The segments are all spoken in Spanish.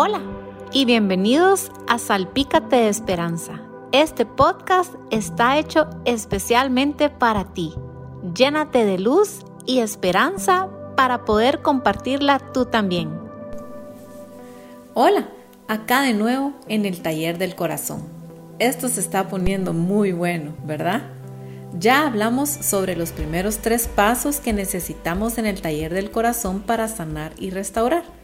Hola y bienvenidos a Salpícate de Esperanza. Este podcast está hecho especialmente para ti. Llénate de luz y esperanza para poder compartirla tú también. Hola, acá de nuevo en el taller del corazón. Esto se está poniendo muy bueno, ¿verdad? Ya hablamos sobre los primeros tres pasos que necesitamos en el taller del corazón para sanar y restaurar.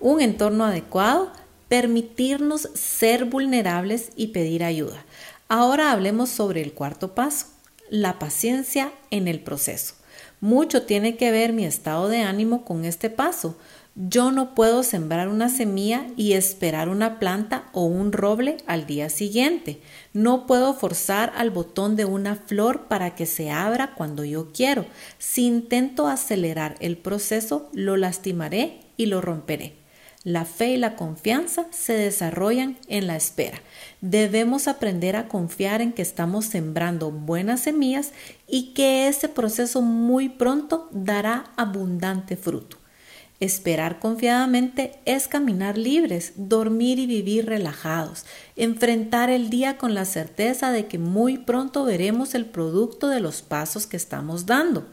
Un entorno adecuado, permitirnos ser vulnerables y pedir ayuda. Ahora hablemos sobre el cuarto paso, la paciencia en el proceso. Mucho tiene que ver mi estado de ánimo con este paso. Yo no puedo sembrar una semilla y esperar una planta o un roble al día siguiente. No puedo forzar al botón de una flor para que se abra cuando yo quiero. Si intento acelerar el proceso, lo lastimaré y lo romperé. La fe y la confianza se desarrollan en la espera. Debemos aprender a confiar en que estamos sembrando buenas semillas y que ese proceso muy pronto dará abundante fruto. Esperar confiadamente es caminar libres, dormir y vivir relajados, enfrentar el día con la certeza de que muy pronto veremos el producto de los pasos que estamos dando.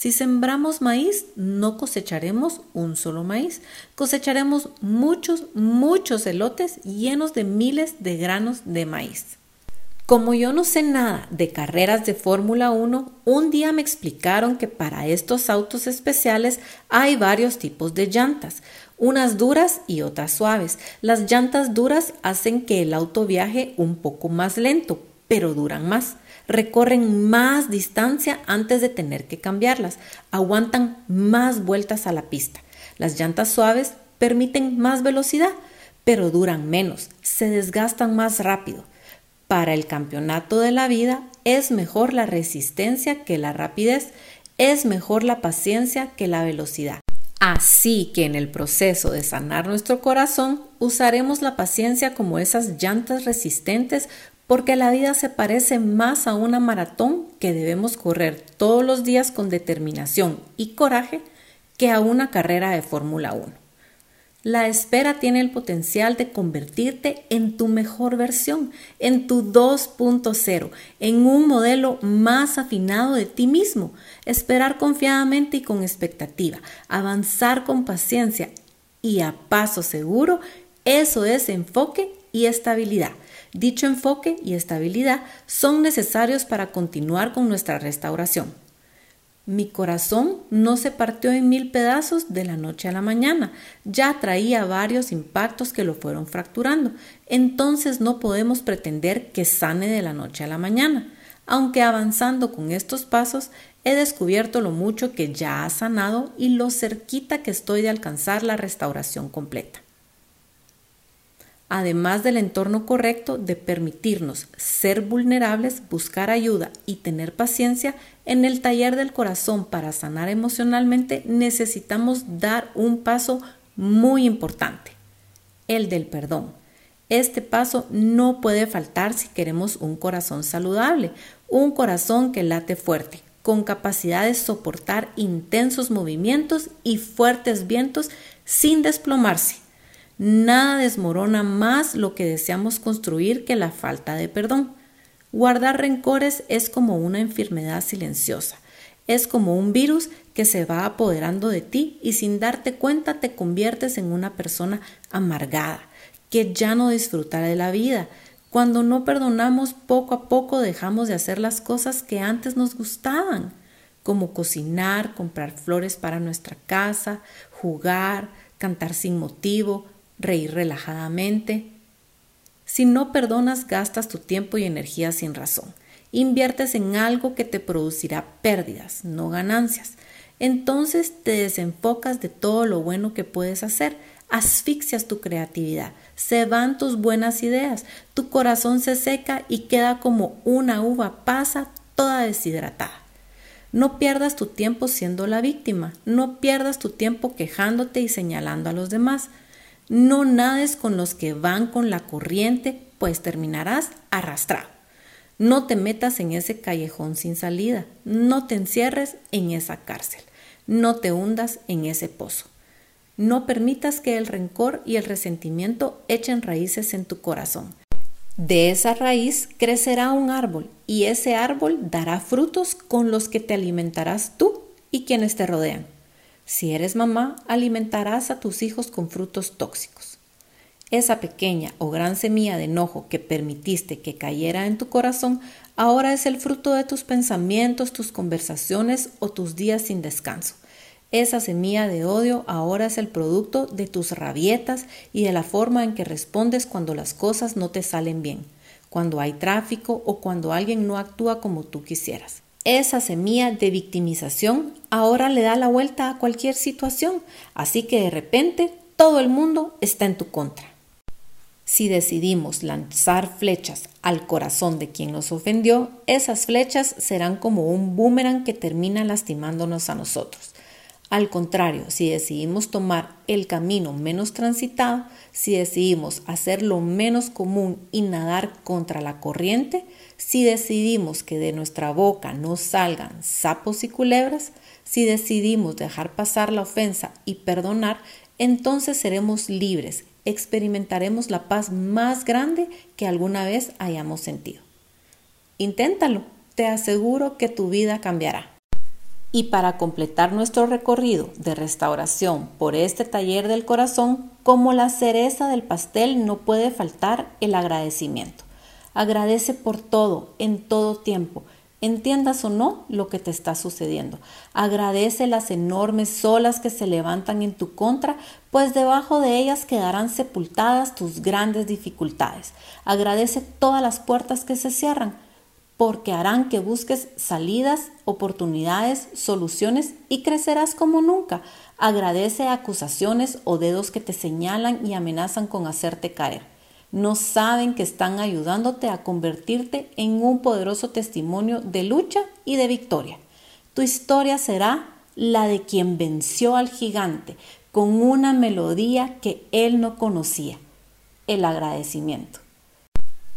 Si sembramos maíz, no cosecharemos un solo maíz, cosecharemos muchos, muchos elotes llenos de miles de granos de maíz. Como yo no sé nada de carreras de Fórmula 1, un día me explicaron que para estos autos especiales hay varios tipos de llantas, unas duras y otras suaves. Las llantas duras hacen que el auto viaje un poco más lento, pero duran más recorren más distancia antes de tener que cambiarlas, aguantan más vueltas a la pista. Las llantas suaves permiten más velocidad, pero duran menos, se desgastan más rápido. Para el campeonato de la vida es mejor la resistencia que la rapidez, es mejor la paciencia que la velocidad. Así que en el proceso de sanar nuestro corazón usaremos la paciencia como esas llantas resistentes porque la vida se parece más a una maratón que debemos correr todos los días con determinación y coraje que a una carrera de Fórmula 1. La espera tiene el potencial de convertirte en tu mejor versión, en tu 2.0, en un modelo más afinado de ti mismo. Esperar confiadamente y con expectativa, avanzar con paciencia y a paso seguro, eso es enfoque y estabilidad. Dicho enfoque y estabilidad son necesarios para continuar con nuestra restauración. Mi corazón no se partió en mil pedazos de la noche a la mañana, ya traía varios impactos que lo fueron fracturando, entonces no podemos pretender que sane de la noche a la mañana. Aunque avanzando con estos pasos, he descubierto lo mucho que ya ha sanado y lo cerquita que estoy de alcanzar la restauración completa además del entorno correcto de permitirnos ser vulnerables, buscar ayuda y tener paciencia, en el taller del corazón para sanar emocionalmente necesitamos dar un paso muy importante, el del perdón. Este paso no puede faltar si queremos un corazón saludable, un corazón que late fuerte, con capacidad de soportar intensos movimientos y fuertes vientos sin desplomarse Nada desmorona más lo que deseamos construir que la falta de perdón. Guardar rencores es como una enfermedad silenciosa. Es como un virus que se va apoderando de ti y sin darte cuenta te conviertes en una persona amargada, que ya no disfruta de la vida. Cuando no perdonamos, poco a poco dejamos de hacer las cosas que antes nos gustaban, como cocinar, comprar flores para nuestra casa, jugar, cantar sin motivo, reír relajadamente. Si no perdonas, gastas tu tiempo y energía sin razón. Inviertes en algo que te producirá pérdidas, no ganancias. Entonces te desenfocas de todo lo bueno que puedes hacer, asfixias tu creatividad, se van tus buenas ideas, tu corazón se seca y queda como una uva pasa toda deshidratada. No pierdas tu tiempo siendo la víctima, no pierdas tu tiempo quejándote y señalando a los demás. No nades con los que van con la corriente, pues terminarás arrastrado. No te metas en ese callejón sin salida, no te encierres en esa cárcel, no te hundas en ese pozo. No permitas que el rencor y el resentimiento echen raíces en tu corazón. De esa raíz crecerá un árbol y ese árbol dará frutos con los que te alimentarás tú y quienes te rodean. Si eres mamá, alimentarás a tus hijos con frutos tóxicos. Esa pequeña o gran semilla de enojo que permitiste que cayera en tu corazón ahora es el fruto de tus pensamientos, tus conversaciones o tus días sin descanso. Esa semilla de odio ahora es el producto de tus rabietas y de la forma en que respondes cuando las cosas no te salen bien, cuando hay tráfico o cuando alguien no actúa como tú quisieras. Esa semilla de victimización ahora le da la vuelta a cualquier situación, así que de repente todo el mundo está en tu contra. Si decidimos lanzar flechas al corazón de quien nos ofendió, esas flechas serán como un boomerang que termina lastimándonos a nosotros. Al contrario, si decidimos tomar el camino menos transitado, si decidimos hacer lo menos común y nadar contra la corriente, si decidimos que de nuestra boca no salgan sapos y culebras, si decidimos dejar pasar la ofensa y perdonar, entonces seremos libres experimentaremos la paz más grande que alguna vez hayamos sentido. Inténtalo, te aseguro que tu vida cambiará. Y para completar nuestro recorrido de restauración por este taller del corazón, como la cereza del pastel no puede faltar el agradecimiento. Agradece por todo, en todo tiempo, entiendas o no lo que te está sucediendo. Agradece las enormes olas que se levantan en tu contra, pues debajo de ellas quedarán sepultadas tus grandes dificultades. Agradece todas las puertas que se cierran, porque harán que busques salidas, oportunidades, soluciones y crecerás como nunca. Agradece acusaciones o dedos que te señalan y amenazan con hacerte caer no saben que están ayudándote a convertirte en un poderoso testimonio de lucha y de victoria. Tu historia será la de quien venció al gigante con una melodía que él no conocía, el agradecimiento.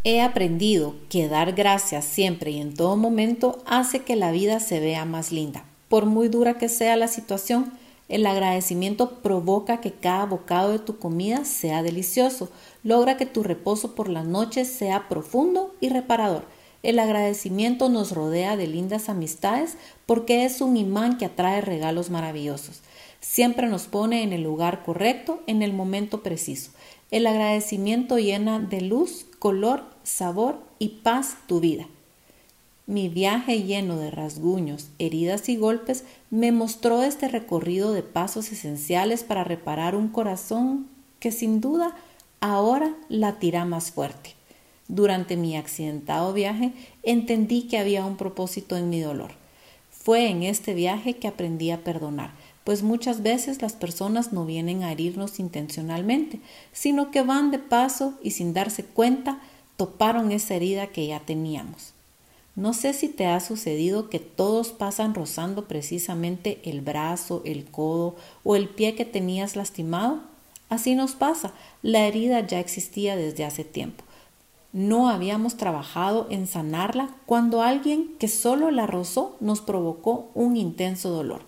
He aprendido que dar gracias siempre y en todo momento hace que la vida se vea más linda. Por muy dura que sea la situación, el agradecimiento provoca que cada bocado de tu comida sea delicioso, logra que tu reposo por las noches sea profundo y reparador. El agradecimiento nos rodea de lindas amistades porque es un imán que atrae regalos maravillosos. Siempre nos pone en el lugar correcto, en el momento preciso. El agradecimiento llena de luz, color, sabor y paz tu vida. Mi viaje lleno de rasguños, heridas y golpes me mostró este recorrido de pasos esenciales para reparar un corazón que sin duda ahora latirá más fuerte. Durante mi accidentado viaje entendí que había un propósito en mi dolor. Fue en este viaje que aprendí a perdonar, pues muchas veces las personas no vienen a herirnos intencionalmente, sino que van de paso y sin darse cuenta toparon esa herida que ya teníamos. No sé si te ha sucedido que todos pasan rozando precisamente el brazo, el codo o el pie que tenías lastimado. Así nos pasa, la herida ya existía desde hace tiempo. No habíamos trabajado en sanarla cuando alguien que solo la rozó nos provocó un intenso dolor.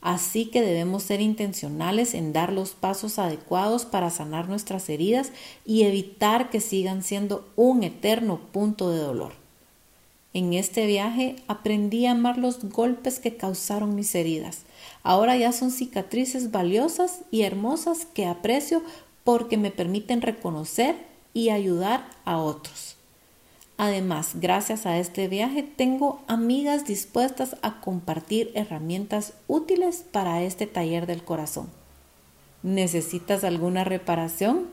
Así que debemos ser intencionales en dar los pasos adecuados para sanar nuestras heridas y evitar que sigan siendo un eterno punto de dolor. En este viaje aprendí a amar los golpes que causaron mis heridas. Ahora ya son cicatrices valiosas y hermosas que aprecio porque me permiten reconocer y ayudar a otros. Además, gracias a este viaje tengo amigas dispuestas a compartir herramientas útiles para este taller del corazón. ¿Necesitas alguna reparación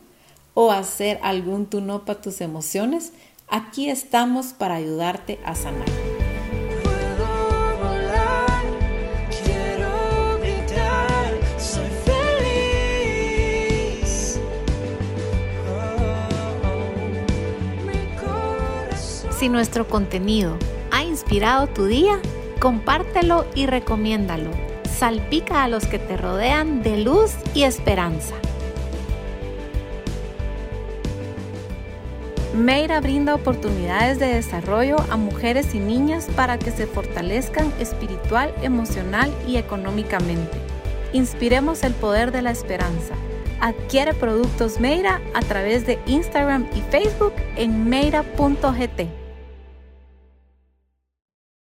o hacer algún tuno para tus emociones? Aquí estamos para ayudarte a sanar. Si nuestro contenido ha inspirado tu día, compártelo y recomiéndalo. Salpica a los que te rodean de luz y esperanza. Meira brinda oportunidades de desarrollo a mujeres y niñas para que se fortalezcan espiritual, emocional y económicamente. Inspiremos el poder de la esperanza. Adquiere productos Meira a través de Instagram y Facebook en meira.gt.